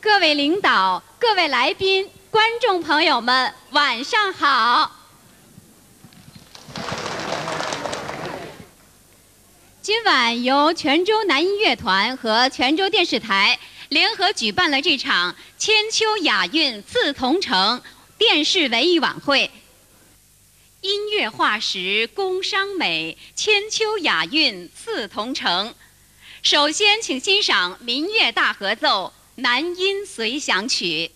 各位领导、各位来宾、观众朋友们，晚上好！今晚由泉州南音乐团和泉州电视台联合举办了这场“千秋雅韵自同城”电视文艺晚会。音乐化石工商美，千秋雅韵自同城。首先，请欣赏民乐大合奏。南音随想曲。